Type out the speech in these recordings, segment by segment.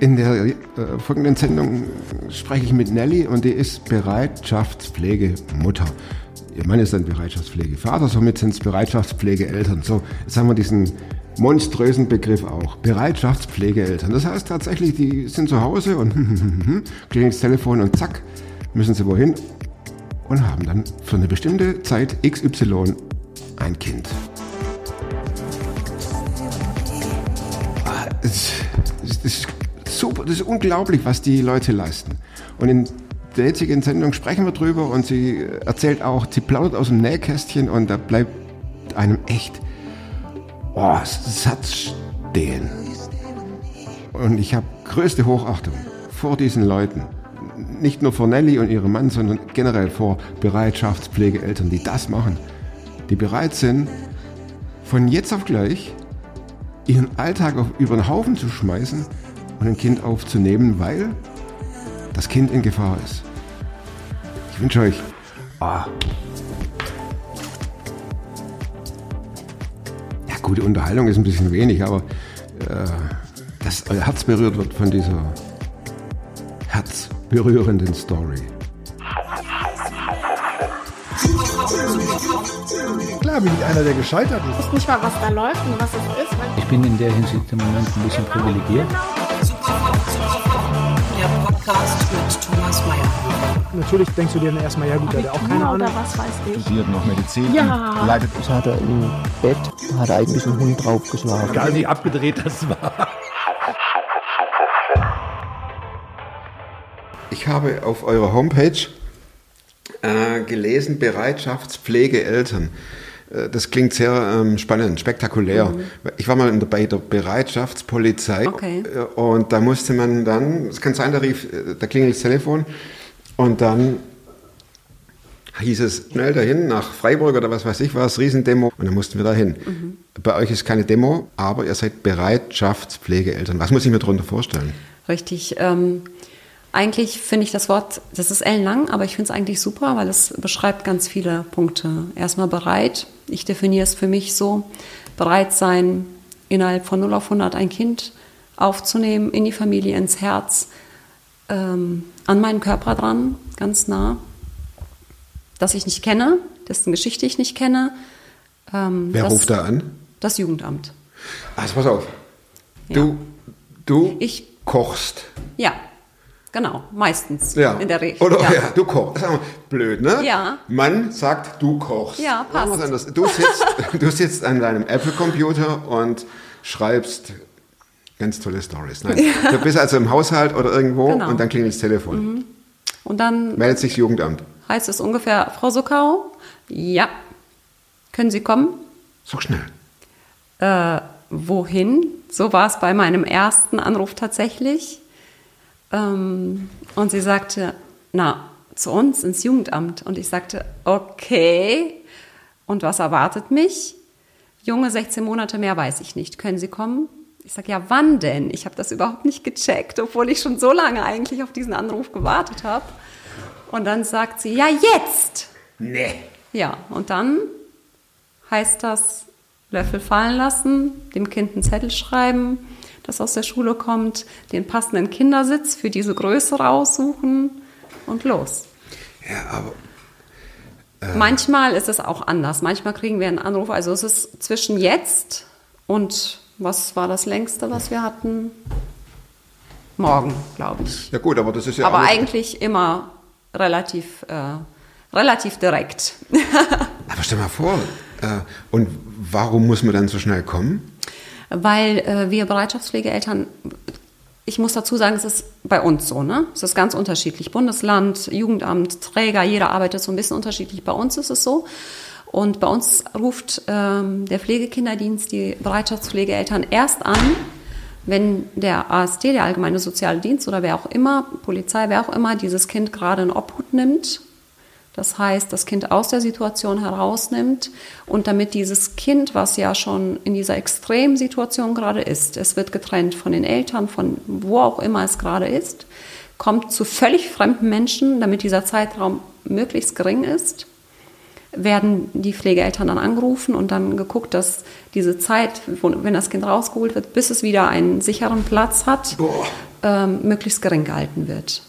In der äh, folgenden Sendung spreche ich mit Nelly und die ist Bereitschaftspflegemutter. Ihr Mann ist dann Bereitschaftspflegevater, somit sind es Bereitschaftspflegeeltern. So, jetzt haben wir diesen monströsen Begriff auch. Bereitschaftspflegeeltern. Das heißt tatsächlich, die sind zu Hause und klingelt das Telefon und zack, müssen sie wohin und haben dann für eine bestimmte Zeit XY ein Kind. Es ist super, das ist unglaublich, was die Leute leisten. Und in der jetzigen Sendung sprechen wir drüber und sie erzählt auch, sie plaudert aus dem Nähkästchen und da bleibt einem echt oh, Satz stehen. Und ich habe größte Hochachtung vor diesen Leuten. Nicht nur vor Nelly und ihrem Mann, sondern generell vor Bereitschaftspflegeeltern, die das machen. Die bereit sind, von jetzt auf gleich ihren Alltag auf, über den Haufen zu schmeißen und ein Kind aufzunehmen, weil das Kind in Gefahr ist. Ich wünsche euch ah, ja, gute Unterhaltung ist ein bisschen wenig, aber äh, dass euer Herz berührt wird von dieser herzberührenden Story. Klar bin ich einer, der gescheitert ist. Ich weiß nicht mal, was da läuft und was es ist. Ich bin in der Hinsicht im Moment ein bisschen privilegiert. Der Podcast mit Thomas Mayer. Natürlich denkst du dir dann erstmal, ja gut, der hat auch keine Abitur Ahnung. oder was weiß ich. studiert noch Medizin, Ja. leidet Ich hatte im Bett, hat eigentlich ein Hund draufgeschlagen. Egal wie abgedreht das war. Ich habe auf eurer Homepage äh, gelesen, Bereitschaftspflegeeltern. Äh, Das klingt sehr ähm, spannend, spektakulär. Ich war mal in der, bei der Bereitschaftspolizei Okay. äh, und da musste man dann, es kann sein, da rief, äh, da klingelt das Telefon und dann hieß es schnell dahin nach Freiburg oder was weiß ich was, Riesendemo und dann mussten wir dahin. Bei euch ist keine Demo, aber ihr seid Bereitschaftspflegeeltern. Was muss ich mir darunter vorstellen? Richtig. Ähm, eigentlich finde ich das Wort, das ist ellenlang, aber ich finde es eigentlich super, weil es beschreibt ganz viele Punkte. Erstmal bereit. Ich definiere es für mich so: bereit sein, innerhalb von 0 auf 100 ein Kind aufzunehmen, in die Familie, ins Herz, ähm, an meinen Körper dran, ganz nah. Das ich nicht kenne, dessen Geschichte ich nicht kenne. Ähm, Wer das, ruft da an? Das Jugendamt. Also pass auf. Ja. Du, du Ich- kochst. Ja, genau, meistens Ja. in der Regel. Oder ja. du kochst. Blöd, ne? Ja. Mann sagt, du kochst. Ja, passt. Du sitzt, du sitzt an deinem Apple-Computer und schreibst ganz tolle Stories. Nein. Du bist also im Haushalt oder irgendwo Genau. und dann klingelt das Telefon. Und dann Meldet sich das Jugendamt. heißt es ungefähr, Frau Suckau, ja, können Sie kommen? Sag schnell. Äh, wohin? So war es bei meinem ersten Anruf tatsächlich. Ähm, und sie sagte, na, zu uns ins Jugendamt. Und ich sagte, okay. Und was erwartet mich? Junge, 16 Monate mehr weiß ich nicht. Können Sie kommen? Ich sage, ja, wann denn? Ich habe das überhaupt nicht gecheckt, obwohl ich schon so lange eigentlich auf diesen Anruf gewartet habe. Und dann sagt sie, ja, jetzt. Nee. Ja, und dann heißt das Löffel fallen lassen, dem Kind einen Zettel schreiben, das aus der Schule kommt, den passenden Kindersitz für diese Größe raussuchen und los. Ja, aber Manchmal ist es auch anders. Manchmal kriegen wir einen Anruf. Also es ist zwischen jetzt und was war das längste, was wir hatten? Morgen, glaube ich. ja gut, aber das ist ja Aber eigentlich immer relativ, äh, relativ direkt. Aber stell mal vor. Äh, und warum muss man dann so schnell kommen? Weil äh, wir Bereitschaftspflegeeltern, ich muss dazu sagen, es ist bei uns so, ne? Es ist ganz unterschiedlich. Bundesland, Jugendamt, Träger, jeder arbeitet so ein bisschen unterschiedlich. Bei uns ist es so. Und bei uns ruft ähm, der Pflegekinderdienst die Bereitschaftspflegeeltern erst an, wenn der ASD, der Allgemeine Soziale Dienst oder wer auch immer, Polizei, wer auch immer, dieses Kind gerade in Obhut nimmt das heißt, das Kind aus der Situation herausnimmt und damit dieses Kind, was ja schon in dieser Extremsituation gerade ist, es wird getrennt von den Eltern, von wo auch immer es gerade ist, kommt zu völlig fremden Menschen, damit dieser Zeitraum möglichst gering ist, werden die Pflegeeltern dann angerufen und dann geguckt, dass diese Zeit, wenn das Kind rausgeholt wird, bis es wieder einen sicheren Platz hat, ähm, möglichst gering gehalten wird.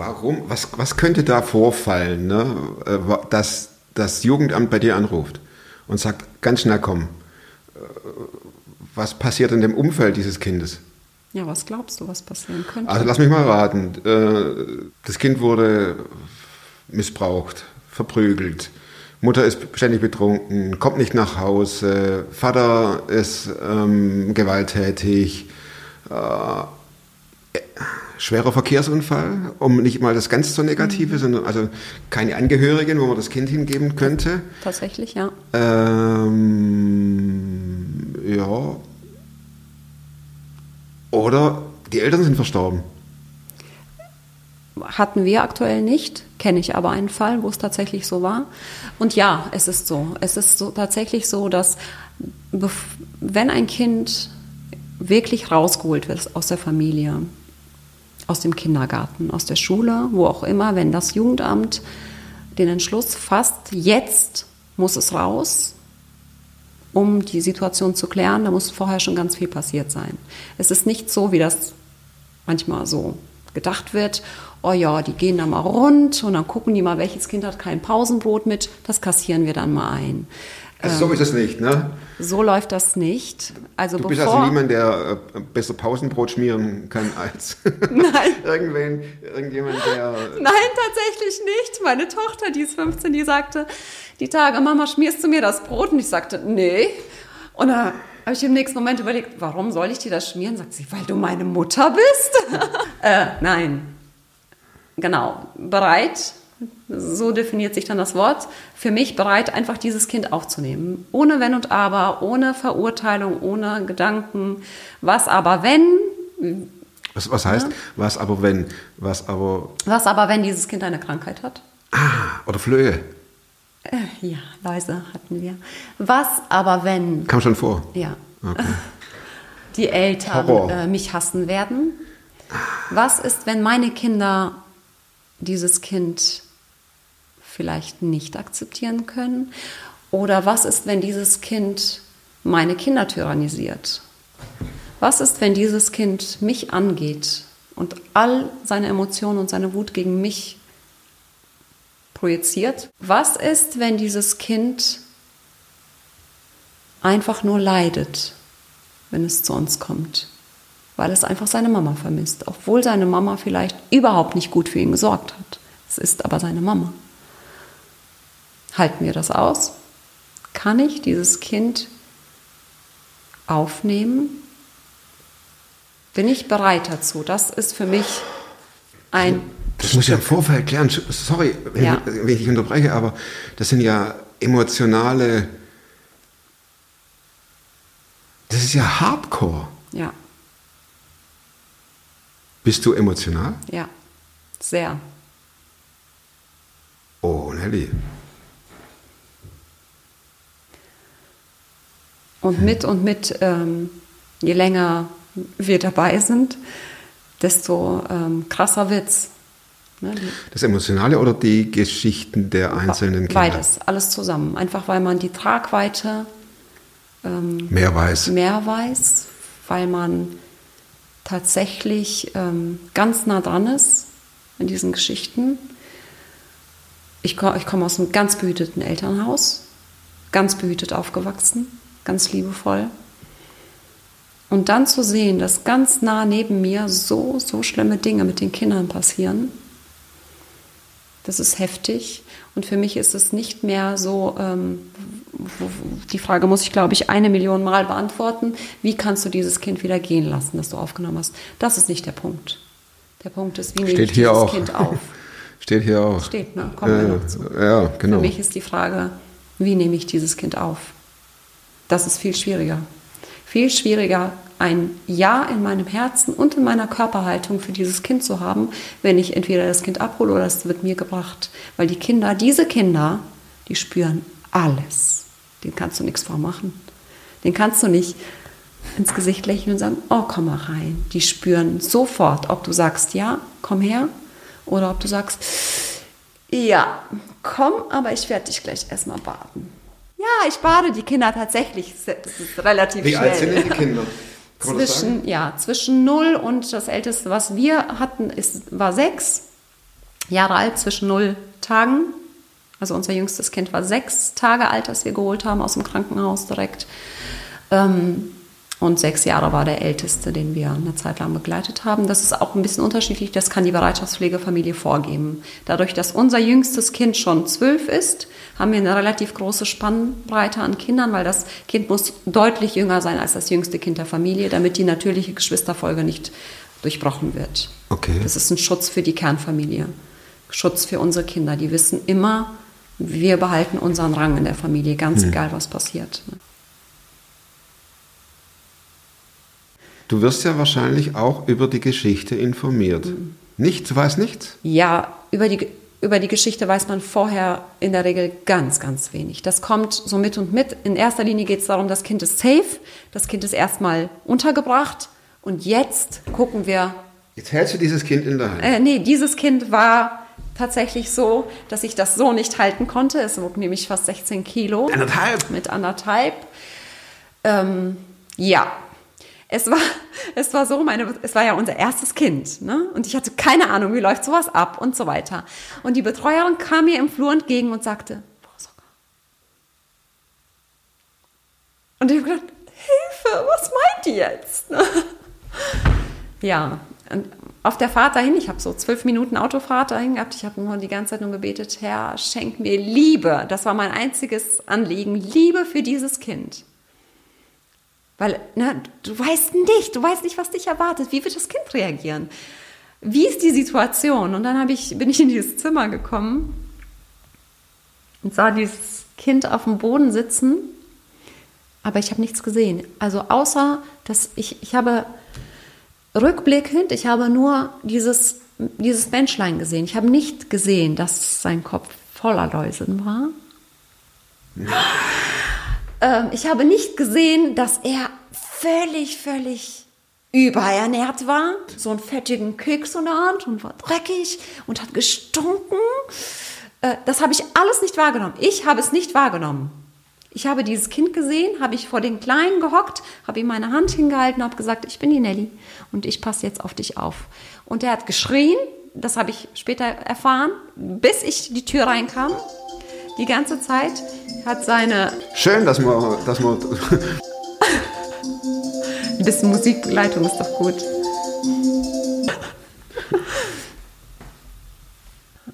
Warum? Was, was könnte da vorfallen, ne? äh, dass das Jugendamt bei dir anruft und sagt, ganz schnell komm, äh, was passiert in dem Umfeld dieses Kindes? Ja, was glaubst du, was passieren könnte? Also lass mich mal raten. Äh, Das Kind wurde missbraucht, verprügelt. Mutter ist ständig betrunken, kommt nicht nach Hause. Vater ist ähm, gewalttätig. Äh, schwerer Verkehrsunfall, um nicht mal das ganz so Negative, sondern also keine Angehörigen, wo man das Kind hingeben könnte. Tatsächlich, ja. Ähm, ja. Oder die Eltern sind verstorben. Hatten wir aktuell nicht, kenne ich aber einen Fall, wo es tatsächlich so war. Und ja, es ist so. Es ist so tatsächlich so, dass wenn ein Kind wirklich rausgeholt wird aus der Familie, aus dem Kindergarten, aus der Schule, wo auch immer, wenn das Jugendamt den Entschluss fasst, jetzt muss es raus, um die Situation zu klären, da muss vorher schon ganz viel passiert sein. Es ist nicht so, wie das manchmal so gedacht wird, oh ja, die gehen da mal rund und dann gucken die mal, welches Kind hat kein Pausenbrot mit, das kassieren wir dann mal ein. Also so ist es nicht, ne? So läuft das nicht. Also Du bist also niemand, der äh, besser Pausenbrot schmieren kann als Nein. irgendwen, irgendjemand, der. Nein, tatsächlich nicht. Meine Tochter, die ist 15, die sagte, die Tage, Mama, schmierst du mir das Brot? Und ich sagte, nee. Und da habe ich im nächsten Moment überlegt, warum soll ich dir das schmieren? Sagt sie, weil du meine Mutter bist? äh, nein. Genau. Bereit, so definiert sich dann das Wort, für mich bereit, einfach dieses Kind aufzunehmen. Ohne Wenn und Aber, ohne Verurteilung, ohne Gedanken. Was aber wenn, Was, was heißt, was aber wenn, was aber. was aber wenn dieses Kind eine Krankheit hat? Ah, oder Flöhe. Äh, Ja, leise hatten wir. Was aber wenn, Kam schon vor. ja, Okay. die Eltern äh, mich hassen werden? Was ist, wenn meine Kinder dieses Kind vielleicht nicht akzeptieren können? Oder was ist, wenn dieses Kind meine Kinder tyrannisiert? Was ist, wenn dieses Kind mich angeht und all seine Emotionen und seine Wut gegen mich projiziert? Was ist, wenn dieses Kind einfach nur leidet, wenn es zu uns kommt? Weil es einfach seine Mama vermisst, obwohl seine Mama vielleicht überhaupt nicht gut für ihn gesorgt hat. Es ist aber seine Mama. Halten wir das aus? Kann ich dieses Kind aufnehmen? Bin ich bereit dazu? Das ist für mich ein Das muss ja im Vorfeld klären. Sorry, wenn, Ja. wenn ich dich unterbreche, aber das sind ja emotionale. Das ist ja Hardcore. ja, Bist du emotional? ja, sehr. Oh, Nelly. Und mit und mit, ähm, je länger wir dabei sind, desto ähm, krasser wird's. Ne? Das Emotionale oder die Geschichten der einzelnen Kinder? Beides, alles zusammen. Einfach weil man die Tragweite Mehr weiß. mehr weiß, weil man tatsächlich ähm, ganz nah dran ist in diesen Geschichten. Ich, ich komme aus einem ganz behüteten Elternhaus, ganz behütet aufgewachsen, ganz liebevoll. Und dann zu sehen, dass ganz nah neben mir so, so schlimme Dinge mit den Kindern passieren, das ist heftig. Und für mich ist es nicht mehr so, ähm, die Frage muss ich, glaube ich, eine Million Mal beantworten. Wie kannst du dieses Kind wieder gehen lassen, das du aufgenommen hast? Das ist nicht der Punkt. Der Punkt ist, wie nehme ich dieses auch. Kind auf? Steht hier auch. Steht, ne? Kommen wir ja, noch zu. ja, genau. Für mich ist die Frage, wie nehme ich dieses Kind auf? Das ist viel schwieriger. Viel schwieriger, ein Ja in meinem Herzen und in meiner Körperhaltung für dieses Kind zu haben, wenn ich entweder das Kind abhole oder es wird mir gebracht. Weil die Kinder, diese Kinder, die spüren alles. Den kannst du nichts vormachen. Den kannst du nicht ins Gesicht lächeln und sagen, oh, komm mal rein. Die spüren sofort, ob du sagst, ja, komm her, oder ob du sagst, ja, komm, aber ich werde dich gleich erstmal baden. Ja, ich bade die Kinder tatsächlich. Das relativ Wie schnell. alt sind denn die Kinder? Das zwischen, ja, zwischen null und das älteste, was wir hatten, ist, war sechs Jahre alt, zwischen null Tagen. Also unser jüngstes Kind war sechs Tage alt, als wir geholt haben aus dem Krankenhaus direkt. Ähm, und sechs Jahre war der älteste, den wir eine Zeit lang begleitet haben. Das ist auch ein bisschen unterschiedlich, das kann die Bereitschaftspflegefamilie vorgeben. Dadurch, dass unser jüngstes Kind schon zwölf ist, haben wir eine relativ große Spannbreite an Kindern, weil das Kind muss deutlich jünger sein als das jüngste Kind der Familie, damit die natürliche Geschwisterfolge nicht durchbrochen wird. Okay. Das ist ein Schutz für die Kernfamilie. Schutz für unsere Kinder. Die wissen immer, wir behalten unseren Rang in der Familie, ganz egal, was passiert. Du wirst ja wahrscheinlich auch über die Geschichte informiert. Nichts, du weißt nichts? Ja, über die, über die Geschichte weiß man vorher in der Regel ganz, ganz wenig. Das kommt so mit und mit. In erster Linie geht es darum, das Kind ist safe, das Kind ist erstmal untergebracht und jetzt gucken wir. Jetzt hältst du dieses Kind in der Hand. Äh, nee, dieses Kind war tatsächlich so, dass ich das so nicht halten konnte. Es wog nämlich fast 16 Kilo. Anderthalb? Mit anderthalb. Ähm, ja, es war, es war so, meine, es war ja unser erstes Kind, ne? Und ich hatte keine Ahnung, wie läuft sowas ab und so weiter. Und die Betreuerin kam mir im Flur entgegen und sagte, Socker. Und ich habe gedacht, Hilfe, was meint die jetzt? Ja, und auf der Fahrt dahin, ich habe so zwölf Minuten Autofahrt dahin gehabt, ich habe nur die ganze Zeit nur gebetet, Herr, schenk mir Liebe. Das war mein einziges Anliegen, Liebe für dieses Kind. Weil ne, du weißt nicht, du weißt nicht, was dich erwartet. Wie wird das Kind reagieren? Wie ist die Situation? Und dann ich, bin ich in dieses Zimmer gekommen und sah dieses Kind auf dem Boden sitzen, aber ich habe nichts gesehen. Also außer, dass ich, ich habe rückblickend, ich habe nur dieses, dieses Menschlein gesehen. Ich habe nicht gesehen, dass sein Kopf voller Läusen war. Ähm, ich habe nicht gesehen, dass er völlig, völlig überernährt war. So einen fettigen Keks in der Hand und war dreckig und hat gestunken. Äh, das habe ich alles nicht wahrgenommen. Ich habe es nicht wahrgenommen. Ich habe dieses Kind gesehen, habe ich vor den Kleinen gehockt, habe ihm meine Hand hingehalten, habe gesagt, ich bin die Nelly und ich passe jetzt auf dich auf. Und er hat geschrien, das habe ich später erfahren, bis ich die Tür reinkam. Die ganze Zeit hat seine Schön, dass man, dass man Ein bisschen Musikbegleitung ist doch gut.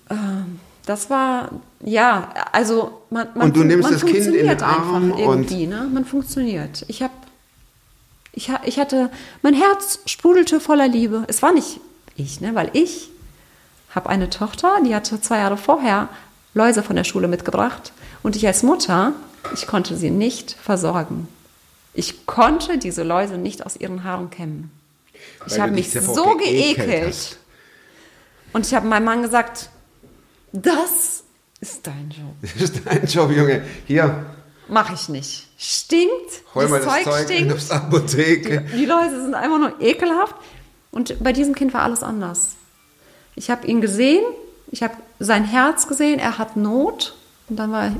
Ähm, Das war, ja, also man, man, Und du nimmst man das Kind in den Arm einfach irgendwie, ne? Man funktioniert. Ich habe, ich, ich hatte, mein Herz sprudelte voller Liebe. Es war nicht ich, ne? Weil ich habe eine Tochter, die hatte zwei Jahre vorher Läuse von der Schule mitgebracht und ich als Mutter, ich konnte sie nicht versorgen. Ich konnte diese Läuse nicht aus ihren Haaren kämmen. Ich Weil habe du mich so geekelt hast. Und ich habe meinem Mann gesagt, das ist dein Job. Das ist dein Job, Junge. Hier, Mach ich nicht. Stinkt, hol mal das, das Zeug Zeug in stinkt. der Apotheke. Die Läuse sind einfach nur ekelhaft. Und bei diesem Kind war alles anders. Ich habe ihn gesehen, ich habe sein Herz gesehen, er hat Not und dann war,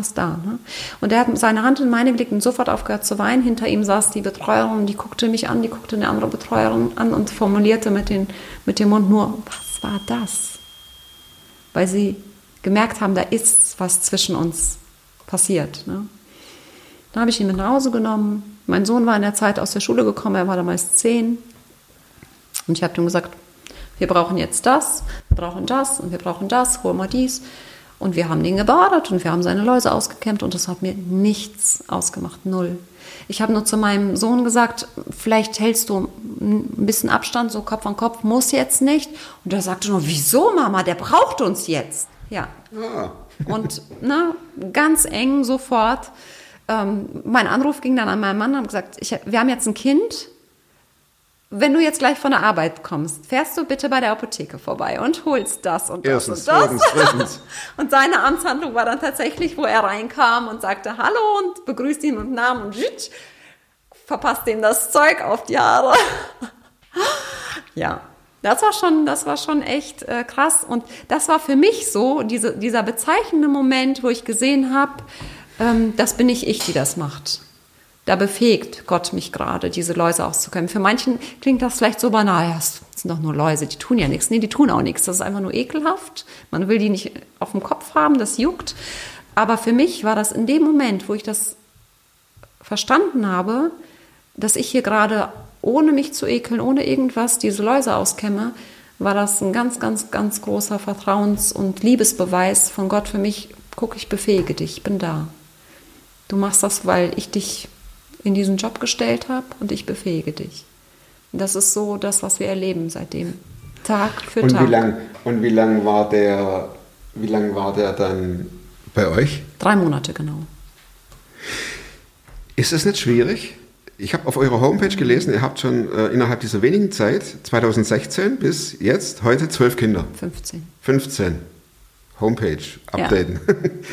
es da. Ne? Und er hat seine Hand in meine gelegt und sofort aufgehört zu weinen. Hinter ihm saß die Betreuerin, die guckte mich an, die guckte eine andere Betreuerin an und formulierte mit, den, mit dem Mund nur, was war das? Weil sie gemerkt haben, da ist was zwischen uns passiert. Ne? Dann habe ich ihn mit nach Hause genommen. Mein Sohn war in der Zeit aus der Schule gekommen, er war damals zehn. Und ich habe ihm gesagt, wir brauchen jetzt das, wir brauchen das und wir brauchen das, hol mal dies. Und wir haben den gebadet und wir haben seine Läuse ausgekämmt und das hat mir nichts ausgemacht, null. Ich habe nur zu meinem Sohn gesagt, vielleicht hältst du ein bisschen Abstand, so Kopf an Kopf, muss jetzt nicht. Und er sagte nur, wieso Mama, der braucht uns jetzt. Ja, Ah, und ne, ganz eng sofort. Ähm, mein Anruf ging dann an meinen Mann und hat gesagt, ich, wir haben jetzt ein Kind. Wenn du jetzt gleich von der Arbeit kommst, fährst du bitte bei der Apotheke vorbei und holst das und das erstens, und das. zweitens, drittens. Und seine Amtshandlung war dann tatsächlich, wo er reinkam und sagte Hallo und begrüßt ihn und Namen und verpasst ihm das Zeug auf die Haare. ja, das war schon, das war schon echt äh, krass. Und das war für mich so, diese, dieser bezeichnende Moment, wo ich gesehen habe, ähm, das bin nicht ich, die das macht. Da befähigt Gott mich gerade, diese Läuse auszukämpfen. Für manchen klingt das vielleicht so banal, ja, es sind doch nur Läuse, die tun ja nichts. Nee, die tun auch nichts. Das ist einfach nur ekelhaft. Man will die nicht auf dem Kopf haben, das juckt. Aber für mich war das in dem Moment, wo ich das verstanden habe, dass ich hier gerade ohne mich zu ekeln, ohne irgendwas diese Läuse auskämme, war das ein ganz, ganz, ganz großer Vertrauens- und Liebesbeweis von Gott für mich. Guck, ich befähige dich, ich bin da. Du machst das, weil ich dich in diesen Job gestellt habe und ich befähige dich. Das ist so das, was wir erleben seitdem. Tag für Und Tag. wie lang, und wie lang war der, wie lang war der dann bei euch? Drei Monate genau. Ist das nicht schwierig? Ich habe auf eurer Homepage gelesen, ihr habt schon äh, innerhalb dieser wenigen Zeit, 2016 bis jetzt, heute zwölf Kinder. 15. 15. Homepage updaten.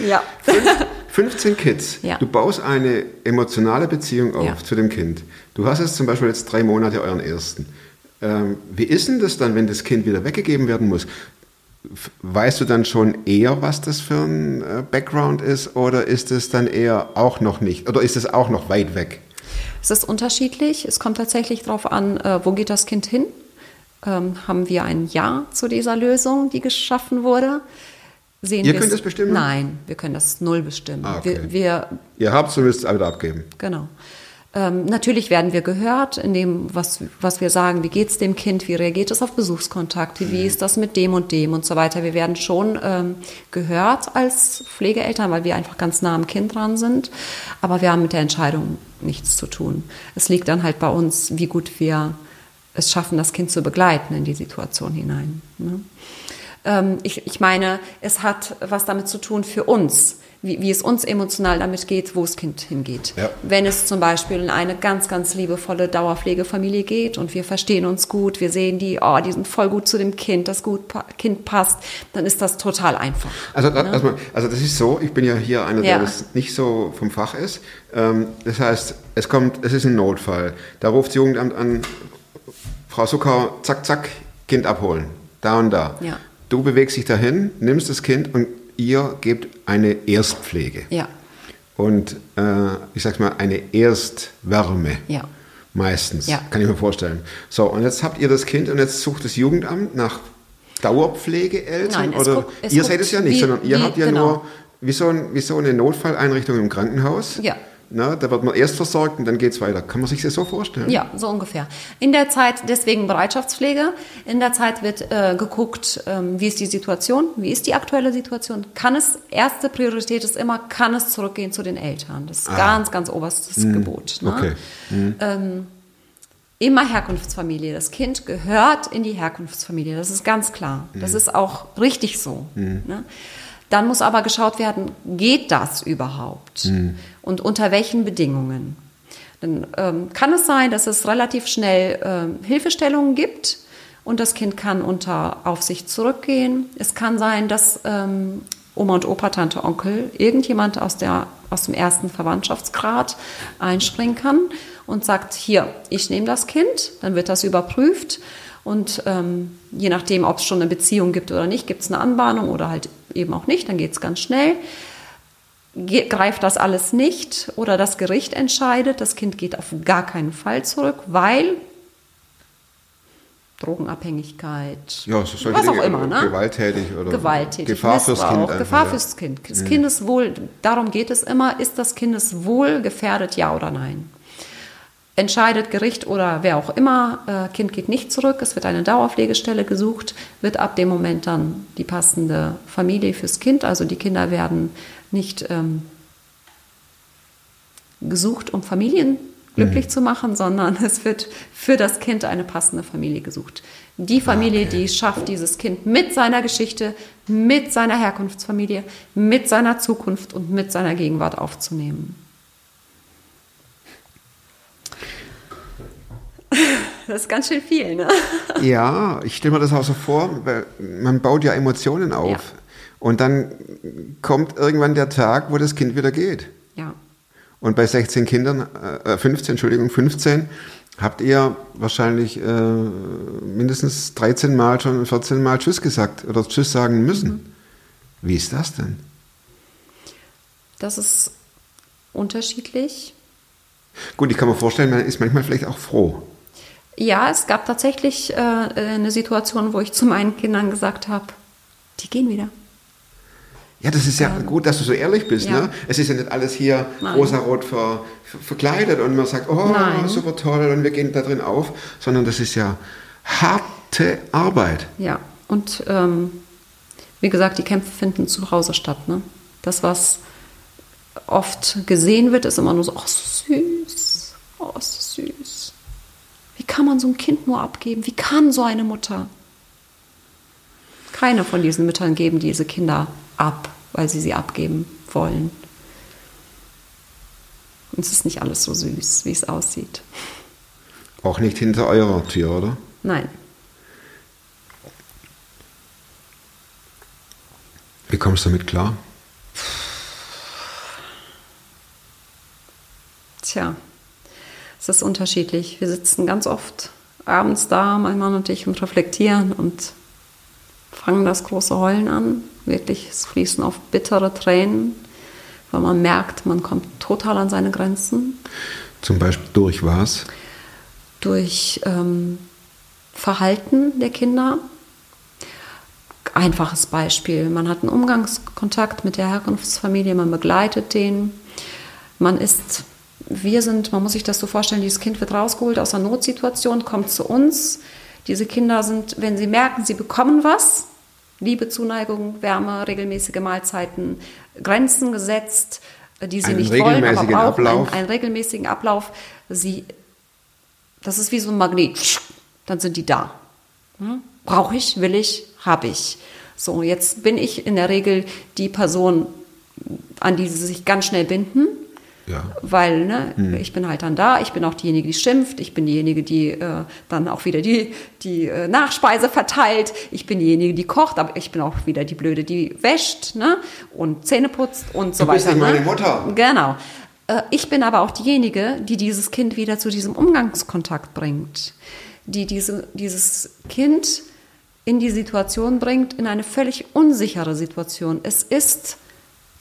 Ja. 15 Kids. Ja. Du baust eine emotionale Beziehung auf Ja. zu dem Kind. Du hast jetzt zum Beispiel jetzt drei Monate euren ersten. Ähm, wie ist denn das dann, wenn das Kind wieder weggegeben werden muss? Weißt du dann schon eher, was das für ein äh, Background ist, oder ist es dann eher auch noch nicht? Oder ist es auch noch weit weg? Es ist unterschiedlich. Es kommt tatsächlich darauf an, äh, wo geht das Kind hin? Ähm, haben wir ein Ja zu dieser Lösung, die geschaffen wurde? Sehen Ihr wir könnt es- bestimmen? Nein, wir können das null bestimmen. Ah, okay. wir, wir, Ihr habt es und müsst es wieder abgeben. genau. Ähm, natürlich werden wir gehört in dem, was, was wir sagen. Wie geht es dem Kind? Wie reagiert es auf Besuchskontakte? Wie ist das mit dem und dem und so weiter? Wir werden schon ähm, gehört als Pflegeeltern, weil wir einfach ganz nah am Kind dran sind. Aber wir haben mit der Entscheidung nichts zu tun. Es liegt dann halt bei uns, wie gut wir es schaffen, das Kind zu begleiten in die Situation hinein. Ne? Ähm, ich, ich meine, es hat was damit zu tun für uns, wie, wie es uns emotional damit geht, wo das Kind hingeht. Ja. Wenn es zum Beispiel in eine ganz, ganz liebevolle Dauerpflegefamilie geht und wir verstehen uns gut, wir sehen die, oh, die sind voll gut zu dem Kind, das gut Kind passt, dann ist das total einfach. Also, da- erstmal, also das ist so, ich bin ja hier einer, der Ja. das nicht so vom Fach ist. Ähm, das heißt, es kommt, es ist ein Notfall. Da ruft das Jugendamt an, Frau Zucker, zack, zack, Kind abholen. Da und da. Ja. Du bewegst dich dahin, nimmst das Kind und ihr gebt eine Erstpflege. Ja, Und äh, ich sag's mal, eine Erstwärme. Ja. Meistens, Ja. kann ich mir vorstellen. So, und jetzt habt ihr das Kind und jetzt sucht das Jugendamt nach Dauerpflegeeltern? Nein, oder es ihr guckt, seid es ja nicht, wie- sondern ihr wie- habt ja genau. nur wie so, ein, wie so eine Notfalleinrichtung im Krankenhaus. Ja. Na, da wird man erst versorgt und dann geht's weiter. Kann man sich das so vorstellen? Ja, so ungefähr. In der Zeit, deswegen Bereitschaftspflege, in der Zeit wird äh, geguckt, ähm, wie ist die Situation, wie ist die aktuelle Situation. Kann es, erste Priorität ist immer, kann es zurückgehen zu den Eltern. Das ist ganz, ganz oberstes Gebot. Ne? Ah. Okay. Ähm, immer Herkunftsfamilie. Das Kind gehört in die Herkunftsfamilie. Das ist ganz klar. Das Mhm. ist auch richtig so. Ne? Dann muss aber geschaut werden, geht das überhaupt? Mhm. Und unter welchen Bedingungen? Dann ähm, kann es sein, dass es relativ schnell ähm, Hilfestellungen gibt und das Kind kann unter Aufsicht zurückgehen. Es kann sein, dass ähm, Oma und Opa, Tante, Onkel, irgendjemand aus, der, aus dem ersten Verwandtschaftsgrad einspringen kann und sagt, hier, ich nehme das Kind, dann wird das überprüft und ähm, je nachdem, ob es schon eine Beziehung gibt oder nicht, gibt es eine Anbahnung oder halt eben auch nicht, dann geht es ganz schnell. Ge greift das alles nicht oder das Gericht entscheidet, das Kind geht auf gar keinen Fall zurück, weil Drogenabhängigkeit, Ja, so solche was auch Dinge, immer, ne? gewalttätig oder gewalttätig, Gefahr fürs Kind einfach, Gefahr ja. fürs Kind. Das Kindeswohl, darum geht es immer, ist das Kindeswohl gefährdet, ja oder nein? Entscheidet Gericht oder wer auch immer, äh, Kind geht nicht zurück, es wird eine Dauerpflegestelle gesucht, wird ab dem Moment dann die passende Familie fürs Kind, also die Kinder werden nicht ähm, gesucht, um Familien glücklich zu machen, sondern es wird für das Kind eine passende Familie gesucht. Die Familie, die es schafft, dieses Kind mit seiner Geschichte, mit seiner Herkunftsfamilie, mit seiner Zukunft und mit seiner Gegenwart aufzunehmen. Das ist ganz schön viel, ne? Ja, ich stelle mir das auch so vor, weil man baut ja Emotionen auf. Ja. Und dann kommt irgendwann der Tag, wo das Kind wieder geht. Ja. Und bei 16 Kindern, äh, 15, Entschuldigung, 15, habt ihr wahrscheinlich äh, mindestens 13 Mal schon 14 Mal Tschüss gesagt oder Tschüss sagen müssen. Wie ist das denn? Das ist unterschiedlich. Gut, ich kann mir vorstellen, man ist manchmal vielleicht auch froh. Ja, es gab tatsächlich äh, eine Situation, wo ich zu meinen Kindern gesagt habe, die gehen wieder. Ja, das ist ja gut, dass du so ehrlich bist. Ja. Ne? Es ist ja nicht alles hier Nein. rosarot ver, ver, verkleidet und man sagt, oh, Nein. super toll und wir gehen da drin auf, sondern das ist ja harte Arbeit. Ja, und ähm, wie gesagt, die Kämpfe finden zu Hause statt. Ne? Das, was oft gesehen wird, ist immer nur so, oh, süß, oh, süß. Wie kann man so ein Kind nur abgeben? Wie kann so eine Mutter? Keine von diesen Müttern geben diese Kinder ab, weil sie sie abgeben wollen. Und es ist nicht alles so süß, wie es aussieht. Auch nicht hinter eurer Tür, oder? Nein. Wie kommst du damit klar? Tja, es ist unterschiedlich. Wir sitzen ganz oft abends da, mein Mann und ich, und reflektieren und fangen das große Heulen an. Wirklich, es fließen oft bittere Tränen, weil man merkt, man kommt total an seine Grenzen Zum Beispiel durch was? durch ähm, Verhalten der Kinder. Einfaches Beispiel. Man hat einen Umgangskontakt mit der Herkunftsfamilie, man begleitet den. Man ist, wir sind, man muss sich das so vorstellen, dieses Kind wird rausgeholt aus einer Notsituation, kommt zu uns. Diese Kinder sind, wenn sie merken, sie bekommen was, Liebe, Zuneigung, Wärme, regelmäßige Mahlzeiten, Grenzen gesetzt, die sie Einen nicht wollen, aber brauchen, Ablauf. Einen, einen regelmäßigen Ablauf. Sie das ist wie so ein Magnet. Dann sind die da. Hm? Brauche ich, will ich, habe ich. So, jetzt bin ich in der Regel die Person, an die sie sich ganz schnell binden. Ja. Weil ne, ich bin halt dann da, ich bin auch diejenige, die schimpft, ich bin diejenige, die äh, dann auch wieder die, die äh, Nachspeise verteilt, ich bin diejenige, die kocht, aber ich bin auch wieder die Blöde, die wäscht ne, und Zähne putzt und so Du bist weiter. nicht meine ne? Mutter. Genau. Äh, Ich bin aber auch diejenige, die dieses Kind wieder zu diesem Umgangskontakt bringt, die diese, dieses Kind in die Situation bringt, in eine völlig unsichere Situation. Es ist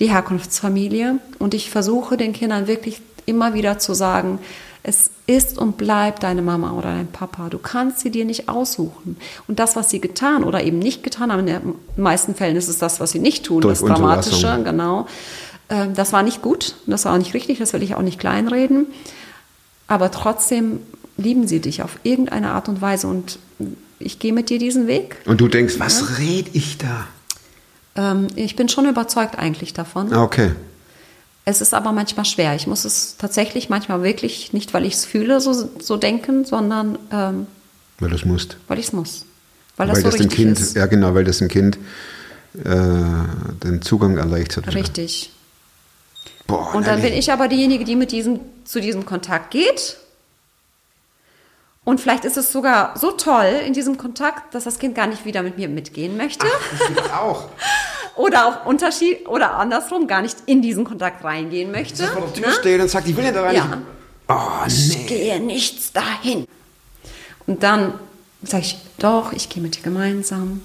die Herkunftsfamilie und ich versuche den Kindern wirklich immer wieder zu sagen, es ist und bleibt deine Mama oder dein Papa. Du kannst sie dir nicht aussuchen. Und das, was sie getan oder eben nicht getan haben, in den meisten Fällen ist es das, was sie nicht tun, Durch das Dramatische, genau. Ähm, Das war nicht gut, das war auch nicht richtig, das will ich auch nicht kleinreden. Aber trotzdem lieben sie dich auf irgendeine Art und Weise und ich gehe mit dir diesen Weg. Und du denkst, was red ich da? Ähm, Ich bin schon überzeugt eigentlich davon. Ah, Okay. Es ist aber manchmal schwer. Ich muss es tatsächlich manchmal wirklich, nicht weil ich es fühle, so, so denken, sondern ähm, Weil du es musst. weil ich es muss. Weil das weil so das dem Kind, ist. ja genau, weil das dem Kind äh, den Zugang erleichtert. Richtig. Boah, Und dann bin ich aber diejenige, die mit diesem, zu diesem Kontakt geht. Und vielleicht ist es sogar so toll in diesem Kontakt, dass das Kind gar nicht wieder mit mir mitgehen möchte. Das gibt's auch. Oder auch Unterschied oder andersrum gar nicht in diesen Kontakt reingehen möchte. Vor der Tür ne? steht und sagt, ich will nicht da rein. Ja. Oh, Ich nee. gehe nichts dahin. Und dann sage ich, doch, ich gehe mit dir gemeinsam.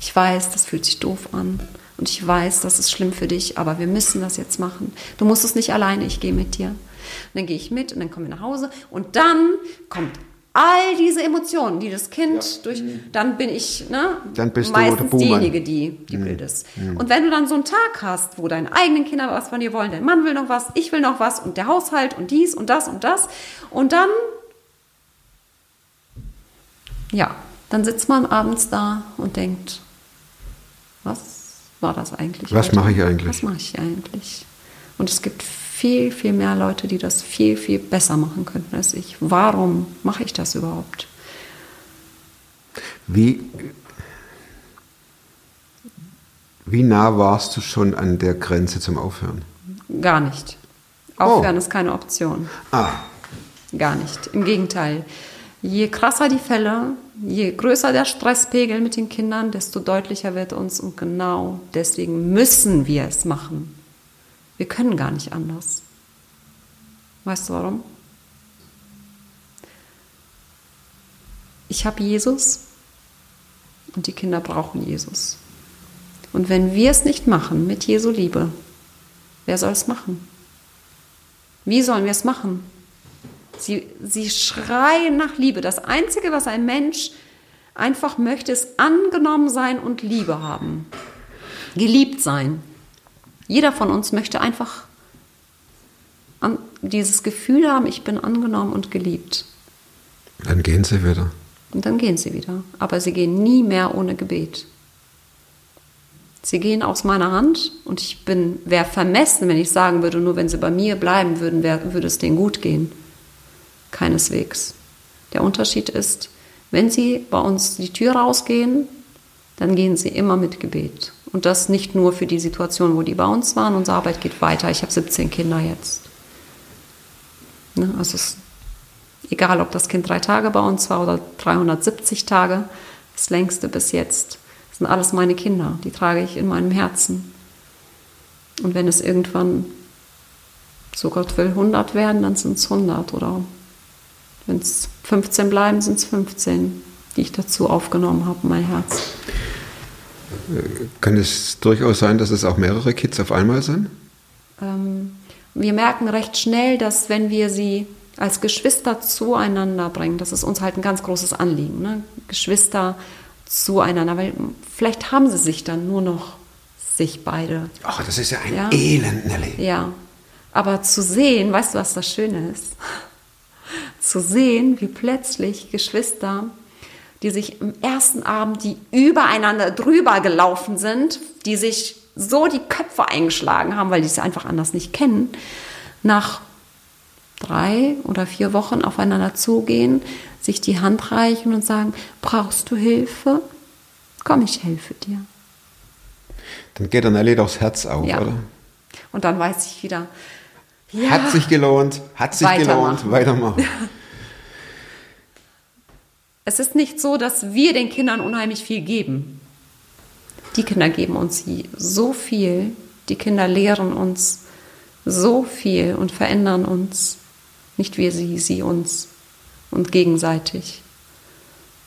Ich weiß, das fühlt sich doof an. Und ich weiß, das ist schlimm für dich, aber wir müssen das jetzt machen. Du musst es nicht alleine, ich gehe mit dir. Und dann gehe ich mit und dann kommen wir nach Hause. Und dann kommt all diese Emotionen, die das Kind durch, dann bin ich ne, Dann bist du meistens Buhmann. diejenige, die, die blöd ist. Und wenn du dann so einen Tag hast, wo deine eigenen Kinder was von dir wollen, dein Mann will noch was, ich will noch was und der Haushalt und dies und das und das und dann ja, dann sitzt man abends da und denkt, was war das eigentlich? Was mache ich eigentlich? Was mache ich eigentlich? Und es gibt viel, viel mehr Leute, die das viel, viel besser machen könnten als ich. Warum mache ich das überhaupt? Wie, wie nah warst du schon an der Grenze zum Aufhören? Gar nicht. Aufhören Oh. ist keine Option. Ah, Gar nicht. Im Gegenteil. Je krasser die Fälle, je größer der Stresspegel mit den Kindern, desto deutlicher wird uns und genau deswegen müssen wir es machen. Wir können gar nicht anders. Weißt du warum? Ich habe Jesus und die Kinder brauchen Jesus. Und wenn wir es nicht machen mit Jesu Liebe, wer soll es machen? Wie sollen wir es machen? Sie, sie schreien nach Liebe. Das Einzige, was ein Mensch einfach möchte, ist angenommen sein und Liebe haben. Geliebt sein. Jeder von uns möchte einfach an, dieses Gefühl haben, ich bin angenommen und geliebt. Dann gehen sie wieder. Und dann gehen sie wieder. Aber sie gehen nie mehr ohne Gebet. Sie gehen aus meiner Hand und ich bin, wäre vermessen, wenn ich sagen würde, nur wenn sie bei mir bleiben würden, wär, würde es denen gut gehen. Keineswegs. Der Unterschied ist, wenn sie bei uns die Tür rausgehen, dann gehen sie immer mit Gebet. Und das nicht nur für die Situation, wo die bei uns waren. Unsere Arbeit geht weiter. Ich habe 17 Kinder jetzt. Ne? Also es ist egal, ob das Kind drei Tage bei uns war oder 370 Tage, das längste bis jetzt. Das sind alles meine Kinder, die trage ich in meinem Herzen. Und wenn es irgendwann, so Gott will, 100 werden, dann sind es 100. Oder wenn es 15 bleiben, sind es 15, die ich dazu aufgenommen habe, mein Herz. Kann es durchaus sein, dass es auch mehrere Kids auf einmal sind? Ähm, wir merken recht schnell, dass wenn wir sie als Geschwister zueinander bringen, das ist uns halt ein ganz großes Anliegen, ne? Geschwister zueinander, weil vielleicht haben sie sich dann nur noch sich beide. Ach, das ist ja ein Ja. Elend, Nelly. Ja, aber zu sehen, weißt du, was das Schöne ist? Zu sehen, wie plötzlich Geschwister, die sich im ersten Abend, die übereinander drüber gelaufen sind, die sich so die Köpfe eingeschlagen haben, weil die es einfach anders nicht kennen, nach drei oder vier Wochen aufeinander zugehen, sich die Hand reichen und sagen, brauchst du Hilfe? Komm, ich helfe dir. Dann geht der Nelly durchs Herz auf, Ja. oder? Und dann weiß ich wieder, ja, Hat sich gelohnt, hat sich Weitermachen. gelohnt, weitermachen. Es ist nicht so, dass wir den Kindern unheimlich viel geben. Die Kinder geben uns so viel. Die Kinder lehren uns so viel und verändern uns. Nicht wir sie, sie uns. Und gegenseitig.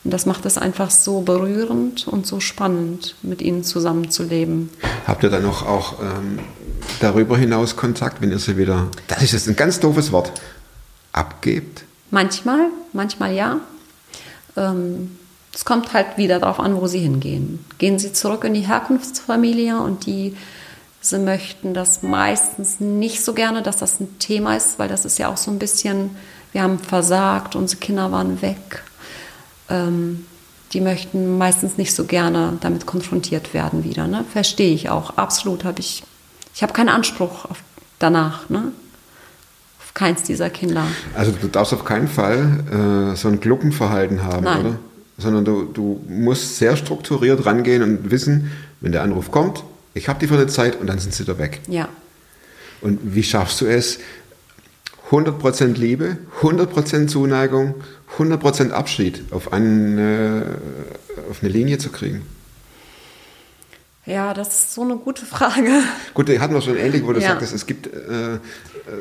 Und das macht es einfach so berührend und so spannend, mit ihnen zusammenzuleben. Habt ihr dann noch auch ähm, darüber hinaus Kontakt, wenn ihr sie wieder, das ist jetzt ein ganz doofes Wort, abgebt? Manchmal, manchmal ja. Ähm, es kommt halt wieder darauf an, wo sie hingehen. Gehen sie zurück in die Herkunftsfamilie und die sie möchten das meistens nicht so gerne, dass das ein Thema ist, weil das ist ja auch so ein bisschen, wir haben versagt, unsere Kinder waren weg. Ähm, die möchten meistens nicht so gerne damit konfrontiert werden wieder. Ne? Verstehe ich auch. Absolut habe ich, ich habe keinen Anspruch auf, danach. Ne? Auf keins dieser Kinder. Also du darfst auf keinen Fall äh, so ein Gluppenverhalten haben, Nein. oder? Sondern du, du musst sehr strukturiert rangehen und wissen, wenn der Anruf kommt, ich habe die für eine Zeit und dann sind sie wieder weg. Ja. Und wie schaffst du es, 100% Liebe, 100% Zuneigung, 100% Abschied auf, eine, auf eine Linie zu kriegen? Ja, das ist so eine gute Frage. Gut, die hatten wir schon ähnlich, wo du Ja. sagtest, es gibt, äh,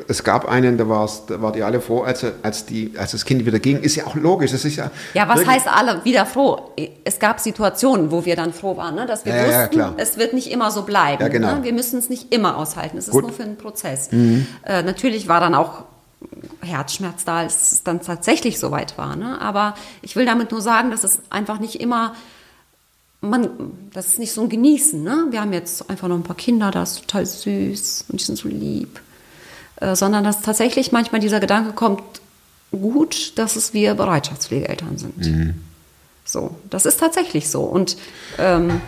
es gab einen, da, war's, da wart ihr alle froh, als, als, die, als das Kind wieder ging. Ist ja auch logisch, das ist ja. Ja, was heißt alle wieder froh? Es gab Situationen, wo wir dann froh waren, ne? dass wir Ja, ja, ja, wussten, klar. es wird nicht immer so bleiben. Ja, genau. Ne? Wir müssen es nicht immer aushalten. Es ist Gut. Mhm. nur für einen Prozess. Äh, natürlich war dann auch Herzschmerz da, als es dann tatsächlich soweit war. Ne? Aber ich will damit nur sagen, dass es einfach nicht immer man, das ist nicht so ein Genießen, ne? Wir haben jetzt einfach noch ein paar Kinder, das ist total süß und die sind so lieb. Äh, sondern dass tatsächlich manchmal dieser Gedanke kommt, gut, dass es wir Bereitschaftspflegeeltern sind. So, das ist tatsächlich so. Und ähm,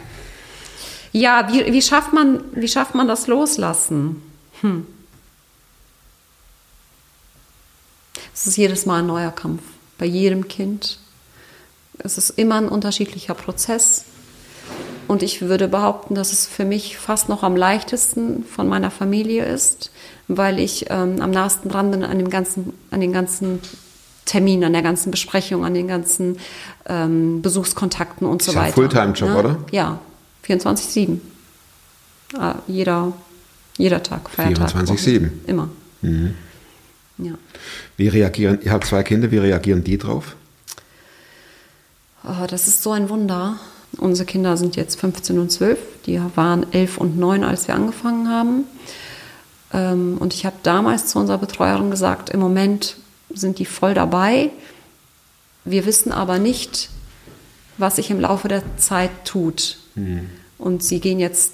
ja, wie, wie, schafft man, wie schafft man das Loslassen? Hm. Es ist jedes Mal ein neuer Kampf, bei jedem Kind. Es ist immer ein unterschiedlicher Prozess. Und ich würde behaupten, dass es für mich fast noch am leichtesten von meiner Familie ist, weil ich ähm, am nahesten dran bin an, dem ganzen, an den ganzen Terminen, an der ganzen Besprechung, an den ganzen ähm, Besuchskontakten und so Ist ja ein weiter. Fulltime-Job, Ne? oder? Ja, 24-7. Ah, Jeder, jeder Tag, Feiertag. 24/7. Wochen. Immer. Ja. Wie reagieren, ihr habt zwei Kinder, wie reagieren die drauf? Oh, das ist so ein Wunder. Unsere Kinder sind jetzt 15 und 12. Die waren 11 und 9, als wir angefangen haben. Ähm, Und ich habe damals zu unserer Betreuerin gesagt, im Moment sind die voll dabei. Wir wissen aber nicht, was sich im Laufe der Zeit tut. Und sie gehen jetzt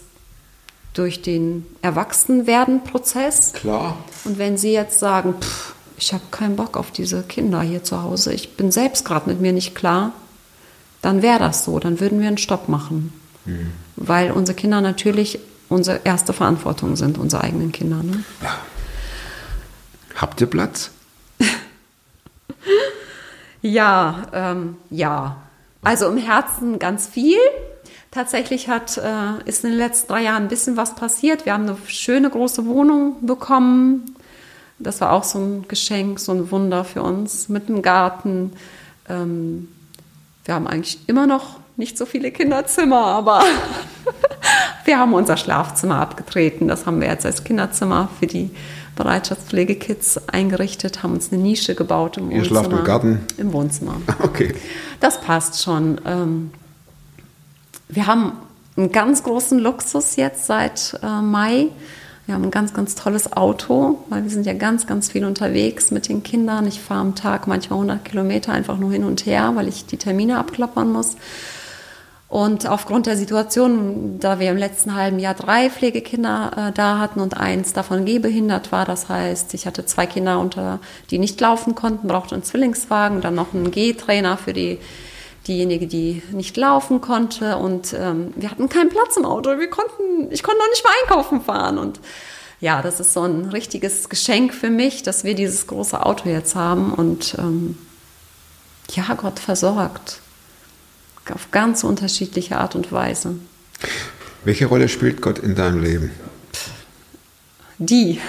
durch den Erwachsenwerden-Prozess. Klar. Und wenn Sie jetzt sagen, pff, ich habe keinen Bock auf diese Kinder hier zu Hause, ich bin selbst gerade mit mir nicht klar, dann wäre das so, dann würden wir einen Stopp machen. Weil unsere Kinder natürlich unsere erste Verantwortung sind, unsere eigenen Kinder. Ne? Habt ihr Platz? Ja, ähm, ja. Also im Herzen ganz viel. Tatsächlich hat, äh, ist in den letzten drei Jahren ein bisschen was passiert. Wir haben eine schöne große Wohnung bekommen. Das war auch so ein Geschenk, so ein Wunder für uns mit einem Garten. Ähm, wir haben eigentlich immer noch nicht so viele Kinderzimmer, aber wir haben unser Schlafzimmer abgetreten. Das haben wir jetzt als Kinderzimmer für die Bereitschaftspflegekids eingerichtet, haben uns eine Nische gebaut im Ihr Wohnzimmer. schlaft im Garten? Im Wohnzimmer. Okay. Das passt schon. Ähm, wir haben einen ganz großen Luxus jetzt seit äh, Mai. Wir haben ein ganz, ganz tolles Auto, weil wir sind ja ganz, ganz viel unterwegs mit den Kindern. Ich fahre am Tag manchmal 100 Kilometer einfach nur hin und her, weil ich die Termine abklappern muss. Und aufgrund der Situation, da wir im letzten halben Jahr drei Pflegekinder äh, da hatten und eins davon gehbehindert war, das heißt, ich hatte zwei Kinder, unter, die nicht laufen konnten, brauchte einen Zwillingswagen, dann noch einen Gehtrainer für die, diejenige, die nicht laufen konnte. Und ähm, wir hatten keinen Platz im Auto. Wir konnten, ich konnte noch nicht mal einkaufen fahren. Und ja, das ist so ein richtiges Geschenk für mich, dass wir dieses große Auto jetzt haben. Und ähm, ja, Gott versorgt auf ganz unterschiedliche Art und Weise. Welche Rolle spielt Gott in deinem Leben? Die.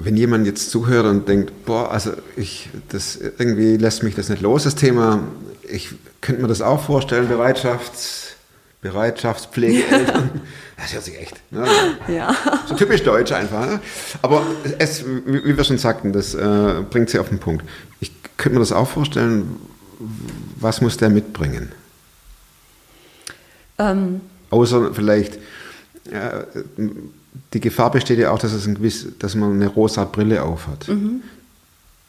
Wenn jemand jetzt zuhört und denkt, boah, also ich, das irgendwie lässt mich das nicht los, das Thema, ich könnte mir das auch vorstellen, Bereitschafts, Bereitschaftspflege. Das hört sich echt. Ne? Ja. So typisch deutsch einfach. Ne? Aber es, wie wir schon sagten, das äh, bringt sie auf den Punkt. Ich könnte mir das auch vorstellen, was muss der mitbringen? Ähm, Außer vielleicht, äh, die Gefahr besteht ja auch, dass, es ein gewiss, dass man eine rosa Brille aufhat.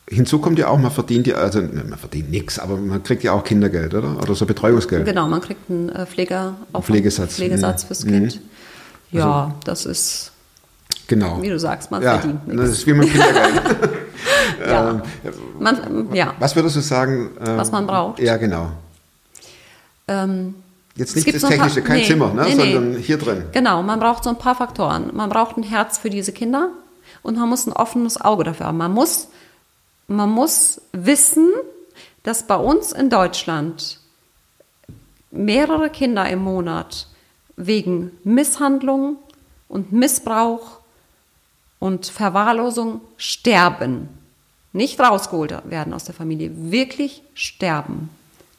Hinzu kommt ja auch, man verdient ja, also man verdient nichts, aber man kriegt ja auch Kindergeld, oder? Oder so Betreuungsgeld. genau, man kriegt einen äh, Pfleger auf Pflegesatz. Pflegesatz Mhm. fürs Mhm. Kind. Ja, das ist, Genau. wie du sagst, man ja, verdient das nichts. ist wie mit Kindergeld. Ja. Man, ja. Was würdest du sagen? ähm, Was man braucht? Ja, genau. Ähm, Jetzt nicht das ein paar- Technische, kein nee, Zimmer, ne, nee, nee. sondern hier drin. Genau, man braucht so ein paar Faktoren. Man braucht ein Herz für diese Kinder und man muss ein offenes Auge dafür haben. Man muss, man muss wissen, dass bei uns in Deutschland mehrere Kinder im Monat wegen Misshandlung und Missbrauch und Verwahrlosung sterben. Nicht rausgeholt werden aus der Familie, wirklich sterben.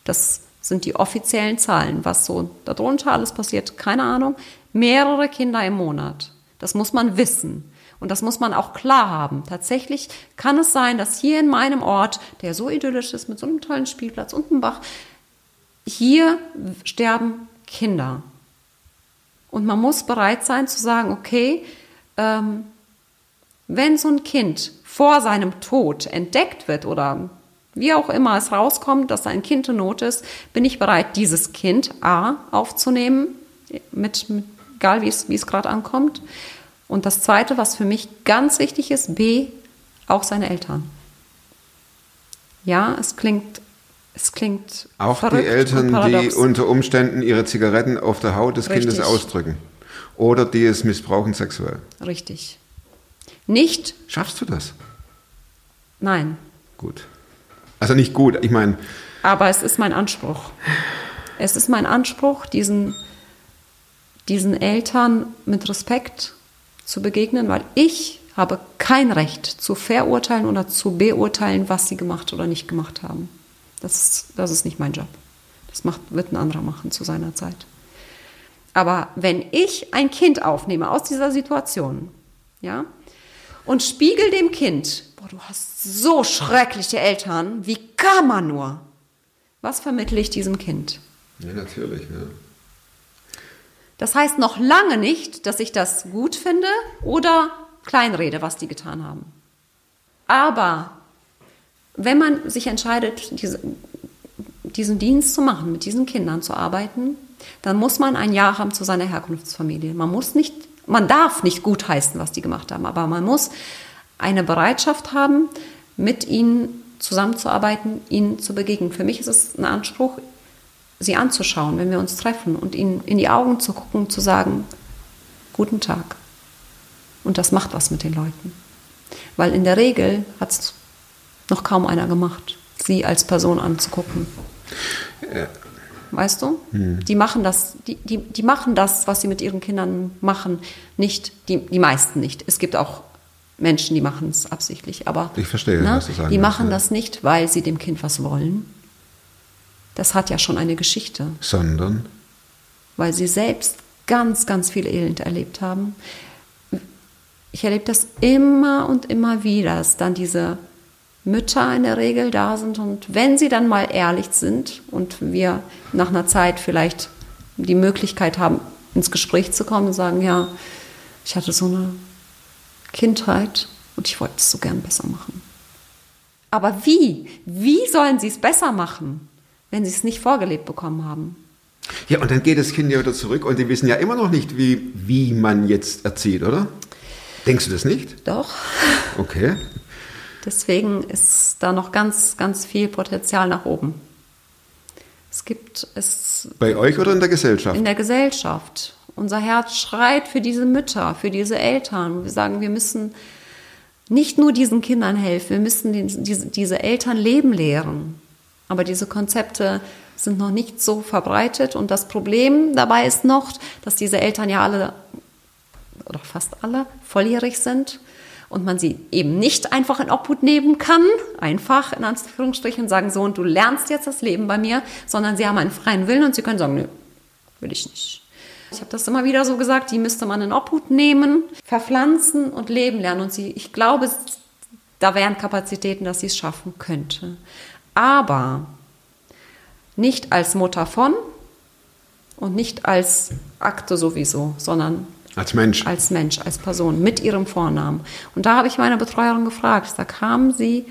Das sind die offiziellen Zahlen. Was so darunter alles passiert, keine Ahnung. Mehrere Kinder im Monat. Das muss man wissen. Und das muss man auch klar haben. Tatsächlich kann es sein, dass hier in meinem Ort, der so idyllisch ist, mit so einem tollen Spielplatz und einem Bach, hier sterben Kinder. Und man muss bereit sein zu sagen, okay, ähm, wenn so ein Kind vor seinem Tod entdeckt wird oder wie auch immer es rauskommt, dass ein Kind in Not ist, bin ich bereit, dieses Kind A aufzunehmen, mit, mit egal wie es, wie es gerade ankommt. Und das Zweite, was für mich ganz wichtig ist, B, auch seine Eltern. Ja, es klingt, es klingt Auch die verrückt Eltern, die unter Umständen ihre Zigaretten auf der Haut des Kindes Richtig. ausdrücken. Oder die es missbrauchen sexuell. Richtig. Nicht, Schaffst du das? nein, Gut. Also nicht gut, ich meine, Aber es ist mein Anspruch. Es ist mein Anspruch, diesen, diesen Eltern mit Respekt zu begegnen, weil ich habe kein Recht zu verurteilen oder zu beurteilen, was sie gemacht oder nicht gemacht haben. Das ist, das ist nicht mein Job. Das macht, wird ein anderer machen zu seiner Zeit. Aber wenn ich ein Kind aufnehme aus dieser Situation, ja, und spiegel dem Kind, boah, du hast so schreckliche Eltern, wie kann man nur? Was vermittle ich diesem Kind? ja natürlich, ja. Das heißt noch lange nicht, dass ich das gut finde oder kleinrede, was die getan haben. Aber wenn man sich entscheidet, diese, diesen Dienst zu machen, mit diesen Kindern zu arbeiten, dann muss man ein Ja haben zu seiner Herkunftsfamilie. Man muss nicht, man darf nicht gutheißen, was die gemacht haben, aber man muss eine Bereitschaft haben, mit ihnen zusammenzuarbeiten, ihnen zu begegnen. Für mich ist es ein Anspruch, sie anzuschauen, wenn wir uns treffen und ihnen in die Augen zu gucken, zu sagen, guten Tag. Und das macht was mit den Leuten. Weil in der Regel hat es noch kaum einer gemacht, sie als Person anzugucken. Weißt du? Die machen das, die, die, die machen das, was sie mit ihren Kindern machen, nicht, die, die meisten nicht. Es gibt auch Menschen, die machen es absichtlich, aber Ich verstehe, ne, was du sagen die machen das nicht, weil sie dem Kind was wollen. Das hat ja schon eine Geschichte Sondern, weil sie selbst ganz, ganz viel Elend erlebt haben. Ich erlebe das immer und immer wieder, dass dann diese Mütter in der Regel da sind und wenn sie dann mal ehrlich sind und wir nach einer Zeit vielleicht die Möglichkeit haben, ins Gespräch zu kommen und sagen, ja, ich hatte so eine Kindheit und ich wollte es so gern besser machen. Aber wie? Wie sollen sie es besser machen, wenn sie es nicht vorgelebt bekommen haben? ja, und dann geht das Kind ja wieder zurück und die wissen ja immer noch nicht, wie, wie man jetzt erzieht, oder? Denkst du das nicht? Doch. Okay. Deswegen ist da noch ganz, ganz viel Potenzial nach oben. Es gibt es Bei euch oder in der Gesellschaft? in der Gesellschaft. Unser Herz schreit für diese Mütter, für diese Eltern. Wir sagen, wir müssen nicht nur diesen Kindern helfen, wir müssen den, diese, diese Eltern leben lehren. Aber diese Konzepte sind noch nicht so verbreitet. Und das Problem dabei ist noch, dass diese Eltern ja alle oder fast alle volljährig sind und man sie eben nicht einfach in Obhut nehmen kann, einfach in Anführungsstrichen sagen, so und du lernst jetzt das Leben bei mir, sondern sie haben einen freien Willen und sie können sagen, nö, will ich nicht. Ich habe das immer wieder so gesagt, die müsste man in Obhut nehmen, verpflanzen und leben lernen. Und sie, ich glaube, da wären Kapazitäten, dass sie es schaffen könnte. Aber nicht als Mutter von und nicht als Akte sowieso, sondern Als Mensch. als Mensch, als Person, mit ihrem Vornamen. Und da habe ich meine Betreuerin gefragt, da haben sie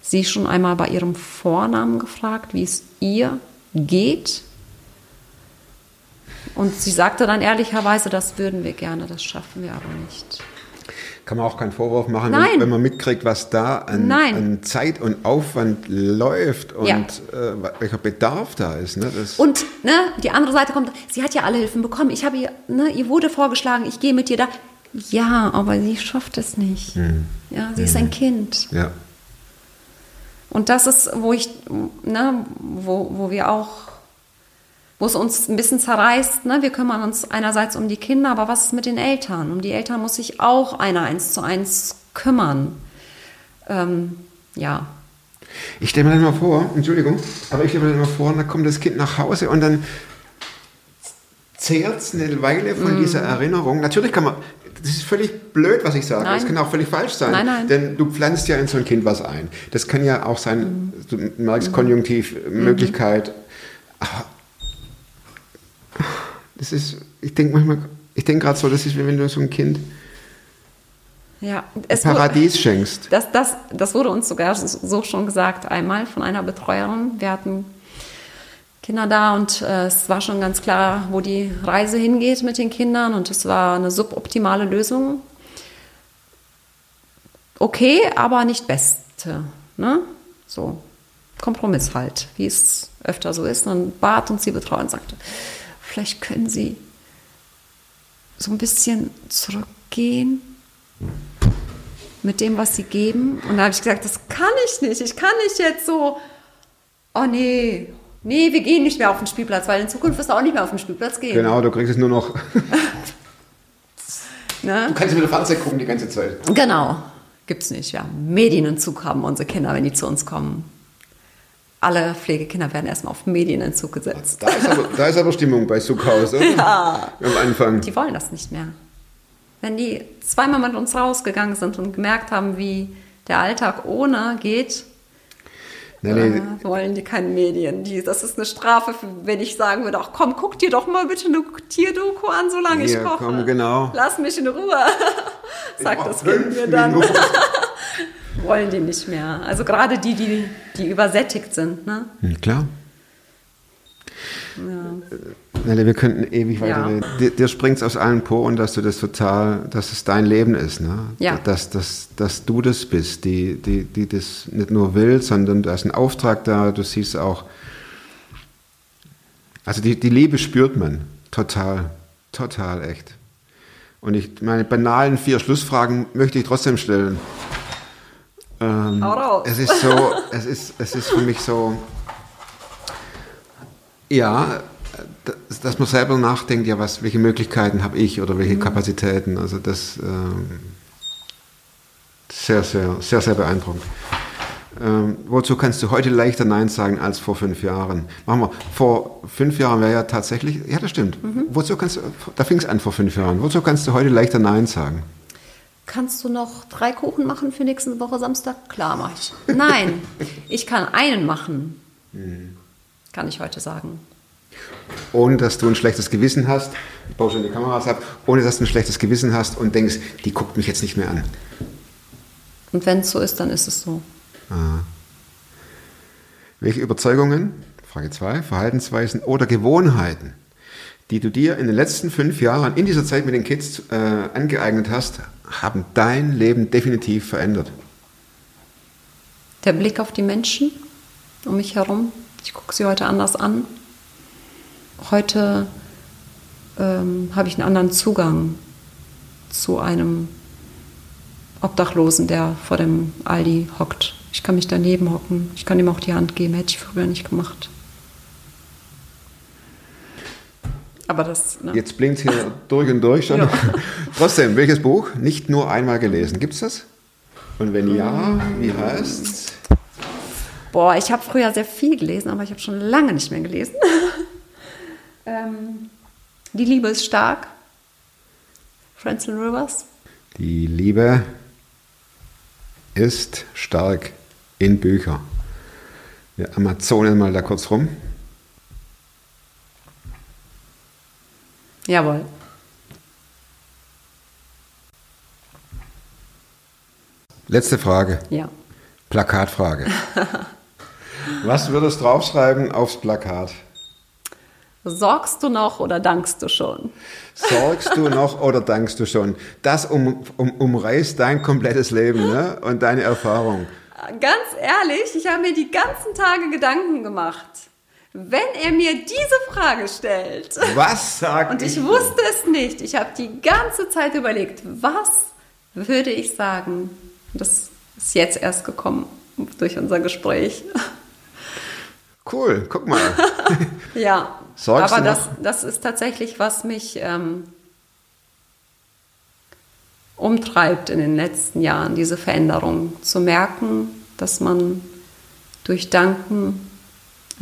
sie schon einmal bei ihrem Vornamen gefragt, wie es ihr geht. Und sie sagte dann ehrlicherweise, das würden wir gerne, das schaffen wir aber nicht. Kann man auch keinen Vorwurf machen, wenn, wenn man mitkriegt, was da an, an Zeit und Aufwand läuft und Ja. äh, welcher Bedarf da ist. Ne? Und ne, die andere Seite kommt, sie hat ja alle Hilfen bekommen. Ich habe ihr, ne, ihr wurde vorgeschlagen, ich gehe mit dir da. Ja, aber sie schafft es nicht. Ja, sie ist ein Kind. ja. Und das ist, wo ich, ne, wo, wo wir auch, wo es uns ein bisschen zerreißt, ne? wir kümmern uns einerseits um die Kinder, aber was ist mit den Eltern? Um die Eltern muss sich auch einer eins zu eins kümmern. Ähm, ja, Ich stelle mir dann mal vor, Entschuldigung, aber ich stelle mir dann mal vor, da kommt das Kind nach Hause und dann zehrt es eine Weile von Mhm. dieser Erinnerung. Natürlich kann man, das ist völlig blöd, was ich sage. Nein. Das kann auch völlig falsch sein. Nein, nein. Denn du pflanzt ja in so ein Kind was ein. Das kann ja auch sein, Mhm. du merkst Konjunktiv, Möglichkeit. Aber das ist, ich denke manchmal, ich denke gerade so, das ist wie wenn du so ein Kind ja. Es wurde- Paradies schenkst. Das, das, das wurde uns sogar so schon gesagt einmal von einer Betreuerin. Wir hatten Kinder da und äh, es war schon ganz klar, wo die Reise hingeht mit den Kindern und es war eine suboptimale Lösung. Okay, aber nicht beste. Ne? So, Kompromiss halt, wie es öfter so ist. Und dann bat uns die Betreuerin und sagte, vielleicht können Sie so ein bisschen zurückgehen mit dem, was sie geben. Und da habe ich gesagt, das kann ich nicht. Ich kann nicht jetzt so, oh nee, nee, wir gehen nicht mehr auf den Spielplatz, weil in Zukunft wirst du auch nicht mehr auf den Spielplatz gehen. Genau, du kriegst es nur noch. Ne? Du kannst mit dem Fernseher gucken die ganze Zeit. Genau, gibt's nicht. Ja, Medienentzug haben unsere Kinder, wenn die zu uns kommen. Alle Pflegekinder werden erstmal auf Medienentzug gesetzt. Da ist aber, da ist aber Stimmung bei Suckhaus, oder? Ja. Am Anfang. Die wollen das nicht mehr. Wenn die zweimal mit uns rausgegangen sind und gemerkt haben, wie der Alltag ohne geht, nee, äh, wollen die keine Medien. Die, das ist eine Strafe, wenn ich sagen würde, ach komm, guck dir doch mal bitte eine Tierdoku an, solange ich Ja, koche. komm, genau. Lass mich in Ruhe. sagt das Kind mir dann. Wollen die nicht mehr. Also gerade die, die, die übersättigt sind. Ne? Ja, klar. Ja. Wir könnten ewig weiterreden. Ja. Dir, dir springt es aus allen Poren, dass du das total, dass es dein Leben ist, ne? Ja. Dass, dass, dass du das bist, die, die, die das nicht nur will, sondern da ist ein Auftrag da, du siehst auch. Also die, die Liebe spürt man. Total. Total, echt. Und ich, meine banalen vier Schlussfragen möchte ich trotzdem stellen. Ähm, es ist so, es ist, es ist für mich so, ja, dass, man selber nachdenkt, ja, was, welche Möglichkeiten habe ich oder welche mhm. Kapazitäten. Also das ähm, sehr, sehr, sehr, sehr beeindruckend. Ähm, wozu kannst du heute leichter Nein sagen als vor fünf Jahren? Machen wir, vor fünf Jahren wäre ja tatsächlich, ja, das stimmt. Mhm. Wozu kannst du, da fing es an vor fünf Jahren. Wozu kannst du heute leichter Nein sagen? Kannst du noch drei Kuchen machen für nächste Woche Samstag? Klar, mache ich. Nein, ich kann einen machen. Mhm. Kann ich heute sagen. Ohne dass du ein schlechtes Gewissen hast, ich baue schon die Kameras ab, ohne dass du ein schlechtes Gewissen hast und denkst, die guckt mich jetzt nicht mehr an. Und wenn es so ist, dann ist es so. Ah. Welche Überzeugungen, Frage 2, Verhaltensweisen oder Gewohnheiten, die du dir in den letzten fünf Jahren in dieser Zeit mit den Kids äh, angeeignet hast, haben dein Leben definitiv verändert? Der Blick auf die Menschen um mich herum. Ich gucke sie heute anders an. Heute ähm, habe ich einen anderen Zugang zu einem Obdachlosen, der vor dem Aldi hockt. Ich kann mich daneben hocken. Ich kann ihm auch die Hand geben. Hätte ich früher nicht gemacht. Aber das. Ne? Jetzt blinkt es hier durch und durch schon. Ja. Trotzdem, welches Buch? Nicht nur einmal gelesen. Gibt es das? Und wenn ja, wie heißt es? Boah, ich habe früher sehr viel gelesen, aber ich habe schon lange nicht mehr gelesen. ähm, die Liebe ist stark. Francis Rivers. Die Liebe ist stark in Bücher. Wir Amazonen mal da kurz rum. Jawohl. Letzte Frage. Ja. Plakatfrage. Was würdest du draufschreiben aufs Plakat? Sorgst du noch oder dankst du schon? Sorgst du noch oder dankst du schon? Das um, um, umreißt dein komplettes Leben ne? und deine Erfahrung. Ganz ehrlich, ich habe mir die ganzen Tage Gedanken gemacht. Wenn er mir diese Frage stellt. Was sagt Und ich, ich wusste es nicht. Ich habe die ganze Zeit überlegt, was würde ich sagen? Das ist jetzt erst gekommen durch unser Gespräch. Cool, guck mal. ja, Sorgst aber das, das ist tatsächlich, was mich ähm, umtreibt in den letzten Jahren, diese Veränderung. Zu merken, dass man durch Danken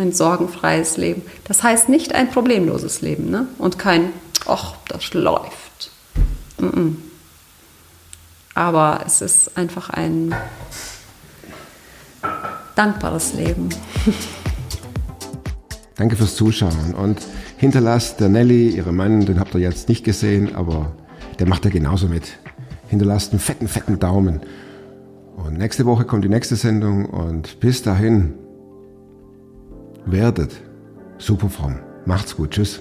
ein sorgenfreies Leben, das heißt nicht ein problemloses Leben ne? und kein, ach, das läuft. Mm -mm. Aber es ist einfach ein dankbares Leben. Danke fürs Zuschauen und hinterlasst der Nelly, ihre Mann, den habt ihr jetzt nicht gesehen, aber der macht ja genauso mit. Hinterlasst einen fetten, fetten Daumen. Und nächste Woche kommt die nächste Sendung und bis dahin werdet super fromm. Macht's gut. Tschüss.